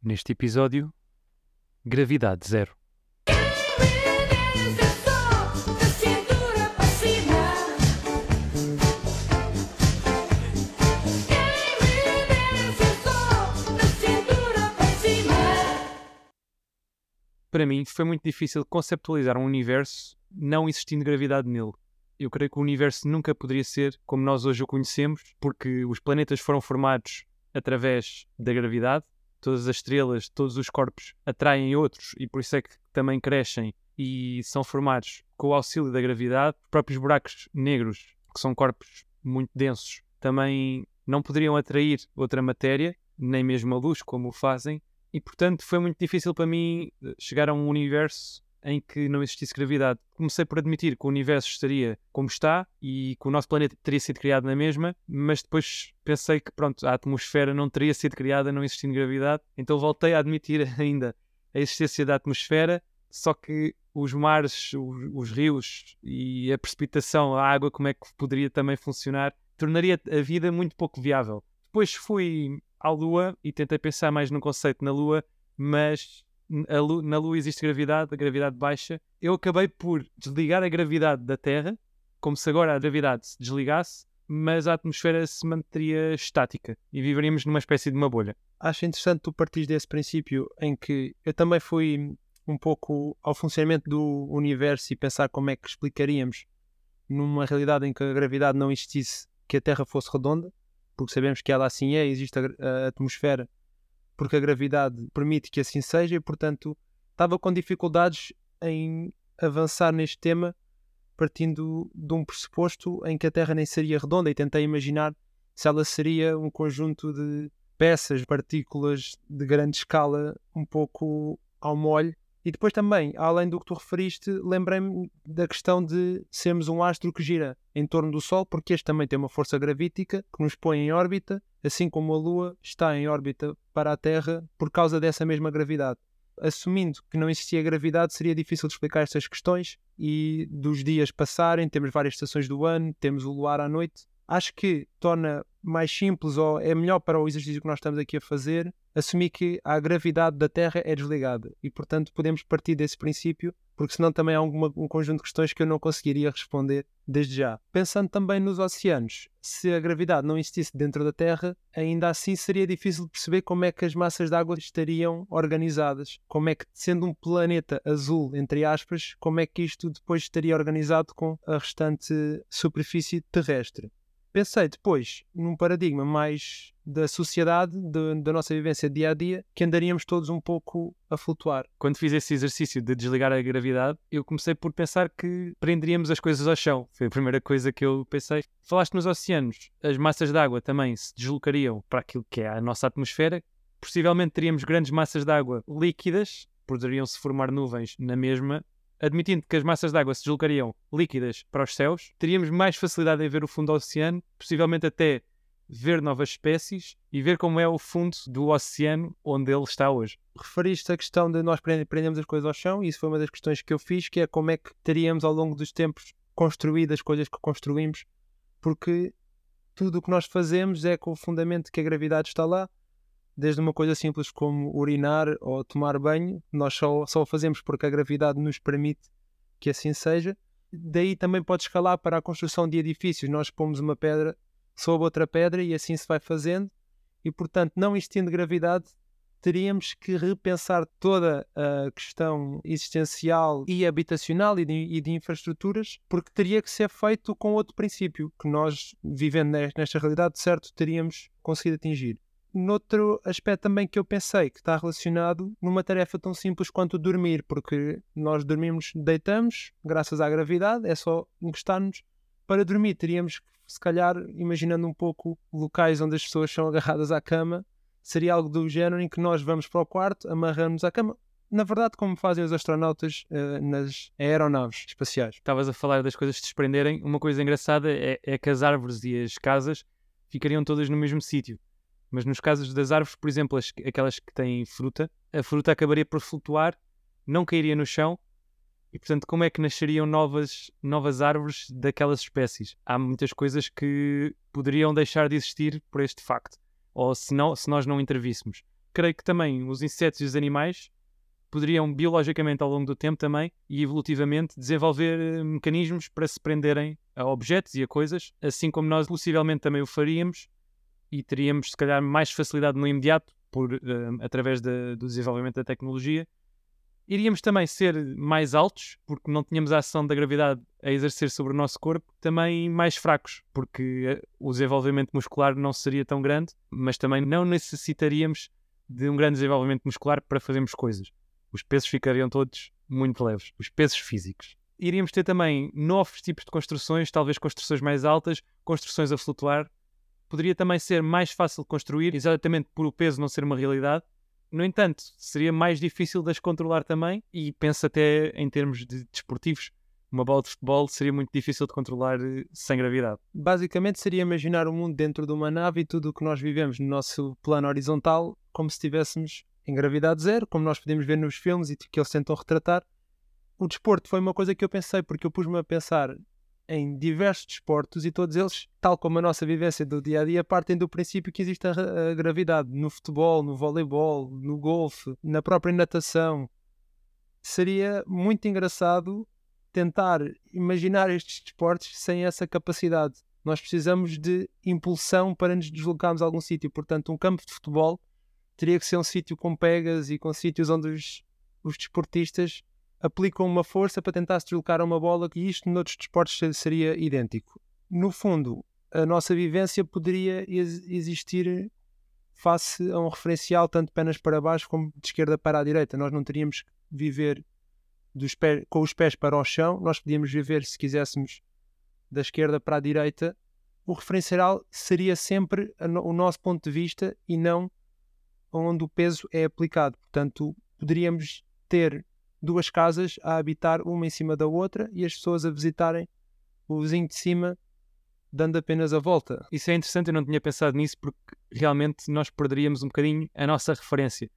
Neste episódio, gravidade zero. Para mim, foi muito difícil conceptualizar um universo não existindo gravidade nele. Eu creio que o universo nunca poderia ser como nós hoje o conhecemos, porque os planetas foram formados através da gravidade. Todas as estrelas, todos os corpos atraem outros e por isso é que também crescem e são formados com o auxílio da gravidade. Os próprios buracos negros, que são corpos muito densos, também não poderiam atrair outra matéria, nem mesmo a luz, como o fazem, e portanto foi muito difícil para mim eh, chegar a um universo em que não existisse gravidade. Comecei por admitir que o universo estaria como está e que o nosso planeta teria sido criado na mesma, mas depois pensei que pronto, a atmosfera não teria sido criada não existindo gravidade, então voltei a admitir ainda a existência da atmosfera, só que os mares, os, os rios e a precipitação, a água, como é que poderia também funcionar, tornaria a vida muito pouco viável. Depois fui à Lua e tentei pensar mais no conceito na Lua, mas Lua, na Lua existe gravidade, a gravidade baixa. Eu acabei por desligar a gravidade da Terra, como se agora a gravidade se desligasse, mas a atmosfera se manteria estática e viveríamos numa espécie de uma bolha. Acho interessante tu partir desse princípio em que eu também fui um pouco ao funcionamento do universo e pensar como é que explicaríamos numa realidade em que a gravidade não existisse que a Terra fosse redonda, porque sabemos que ela assim é, existe a, a atmosfera porque a gravidade permite que assim seja e, portanto, estava com dificuldades em avançar neste tema partindo de um pressuposto em que a Terra nem seria redonda e tentei imaginar se ela seria um conjunto de peças, partículas de grande escala, um pouco ao molho. E depois também, além do que tu referiste, lembrei-me da questão de sermos um astro que gira em torno do Sol, porque este também tem uma força gravítica que nos põe em órbita, assim como a Lua está em órbita para a Terra por causa dessa mesma gravidade. Assumindo que não existia gravidade, seria difícil de explicar estas questões e dos dias passarem, temos várias estações do ano, temos o luar à noite. Acho que torna mais simples ou é melhor para o exercício que nós estamos aqui a fazer assumir que a gravidade da Terra é desligada e, portanto, podemos partir desse princípio, porque senão também há alguma, um conjunto de questões que eu não conseguiria responder desde já. Pensando também nos oceanos, se a gravidade não existisse dentro da Terra, ainda assim seria difícil perceber como é que as massas de água estariam organizadas, como é que, sendo um planeta azul, entre aspas, como é que isto depois estaria organizado com a restante superfície terrestre. Pensei depois num paradigma mais da sociedade, de, da nossa vivência dia a dia, que andaríamos todos um pouco a flutuar. Quando fiz esse exercício de desligar a gravidade, eu comecei por pensar que prenderíamos as coisas ao chão. Foi a primeira coisa que eu pensei. Falaste nos oceanos, as massas de água também se deslocariam para aquilo que é a nossa atmosfera. Possivelmente teríamos grandes massas de água líquidas, poderiam se formar nuvens na mesma, admitindo que as massas de água se deslocariam líquidas para os céus, teríamos mais facilidade em ver o fundo do oceano, possivelmente até ver novas espécies e ver como é o fundo do oceano onde ele está hoje. Referiste a questão de nós prendemos as coisas ao chão, e isso foi uma das questões que eu fiz, que é como é que teríamos ao longo dos tempos construído as coisas que construímos, porque tudo o que nós fazemos é com o fundamento que a gravidade está lá, desde uma coisa simples como urinar ou tomar banho, nós só, só o fazemos porque a gravidade nos permite que assim seja. Daí também pode escalar para a construção de edifícios. Nós pomos uma pedra sob outra pedra e assim se vai fazendo. E portanto, não existindo gravidade, teríamos que repensar toda a questão existencial e habitacional e de, e de, infraestruturas, porque teria que ser feito com outro princípio, que nós, vivendo nesta realidade, certo, teríamos conseguido atingir noutro aspecto também que eu pensei que está relacionado numa tarefa tão simples quanto dormir, porque nós dormimos, deitamos, graças à gravidade, é só encostar-nos. Para dormir, teríamos, se calhar, imaginando um pouco locais onde as pessoas são agarradas à cama, seria algo do género em que nós vamos para o quarto, amarramos à cama. Na verdade, como fazem os astronautas uh, nas aeronaves espaciais. Estavas a falar das coisas se desprenderem. Uma coisa engraçada é, é que as árvores e as casas ficariam todas no mesmo sítio mas nos casos das árvores, por exemplo, as, aquelas que têm fruta, a fruta acabaria por flutuar, não cairia no chão, e portanto, como é que nasceriam novas, novas árvores daquelas espécies? Há muitas coisas que poderiam deixar de existir por este facto, ou se, não, se nós não intervíssemos. creio que também os insetos e os animais poderiam biologicamente ao longo do tempo também e evolutivamente desenvolver eh, mecanismos para se prenderem a objetos e a coisas, assim como nós possivelmente também o faríamos e teríamos se calhar mais facilidade no imediato por, uh, através de, do desenvolvimento da tecnologia. Iríamos também ser mais altos, porque não tínhamos a ação da gravidade a exercer sobre o nosso corpo, também mais fracos, porque uh, o desenvolvimento muscular não seria tão grande, mas também não necessitaríamos de um grande desenvolvimento muscular para fazermos coisas. Os pesos ficariam todos muito leves, os pesos físicos. Iríamos ter também novos tipos de construções, talvez construções mais altas, construções a flutuar. Poderia também ser mais fácil de construir, exatamente por o peso não ser uma realidade. No entanto, seria mais difícil de as controlar também, e penso até em termos de desportivos. Uma bola de futebol seria muito difícil de controlar eh, sem gravidade. Basicamente seria imaginar o mundo dentro de uma nave e tudo o que nós vivemos no nosso plano horizontal como se estivéssemos em gravidade zero, como nós podemos ver nos filmes e que eles tentam retratar. O desporto foi uma coisa que eu pensei, porque eu pus-me a pensar em diversos desportos e todos eles, tal como a nossa vivência do dia a dia, partem do princípio que existe a, gravidade no futebol, no voleibol, no golfe, na própria natação. Seria muito engraçado tentar imaginar estes desportos sem essa capacidade. Nós precisamos de impulsão para nos deslocarmos a algum sítio. Portanto, um campo de futebol teria que ser um sítio com pegas e com sítios onde os, os desportistas aplicam uma força para tentar se deslocar a uma bola e isto noutros desportos seria idêntico. No fundo, a nossa vivência poderia ex existir face a um referencial tanto pernas para baixo como de esquerda para a direita. Nós não teríamos que viver pés, com os pés para o chão, nós podíamos viver, se quiséssemos, da esquerda para a direita. O referencial seria sempre o nosso ponto de vista e não onde o peso é aplicado. Portanto, poderíamos ter duas casas a habitar uma em cima da outra e as pessoas a visitarem o vizinho de cima dando apenas a volta. Isso é interessante, eu não tinha pensado nisso porque realmente nós perderíamos um bocadinho a nossa referência.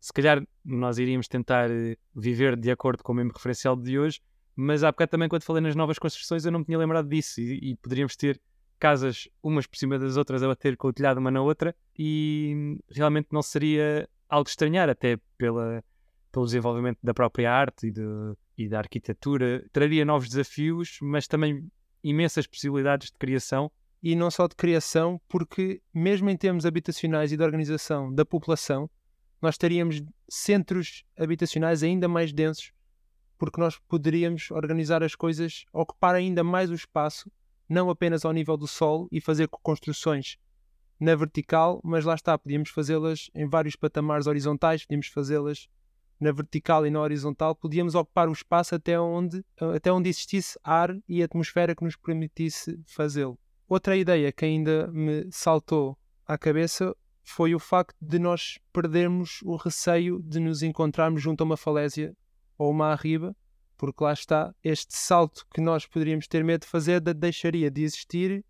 Se calhar nós iríamos tentar eh, viver de acordo com o mesmo referencial de hoje, mas há bocado também quando falei nas novas construções eu não me tinha lembrado disso e, e poderíamos ter casas umas por cima das outras a bater com o telhado uma na outra e realmente não seria algo estranhar, até pela, pelo desenvolvimento da própria arte e, de, e da arquitetura. Traria novos desafios, mas também imensas possibilidades de criação. E não só de criação, porque mesmo em termos habitacionais e de organização da população, nós teríamos centros habitacionais ainda mais densos, porque nós poderíamos organizar as coisas, ocupar ainda mais o espaço não apenas ao nível do solo e fazer construções na vertical, mas lá está, podíamos fazê-las em vários patamares horizontais, podíamos fazê-las na vertical e na horizontal, podíamos ocupar o espaço até onde, até onde existisse ar e atmosfera que nos permitisse fazê-lo. Outra ideia que ainda me saltou à cabeça foi o facto de nós perdermos o receio de nos encontrarmos junto a uma falésia ou uma arriba porque lá está, este salto que nós poderíamos ter medo de fazer deixaria de existir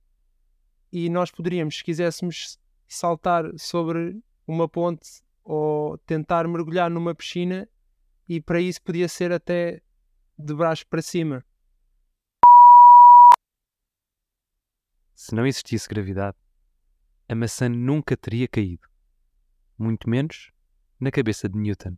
e nós poderíamos, se quiséssemos saltar sobre uma ponte ou tentar mergulhar numa piscina, e para isso podia ser até de baixo para cima. Se não existisse gravidade, a maçã nunca teria caído, muito menos na cabeça de Newton.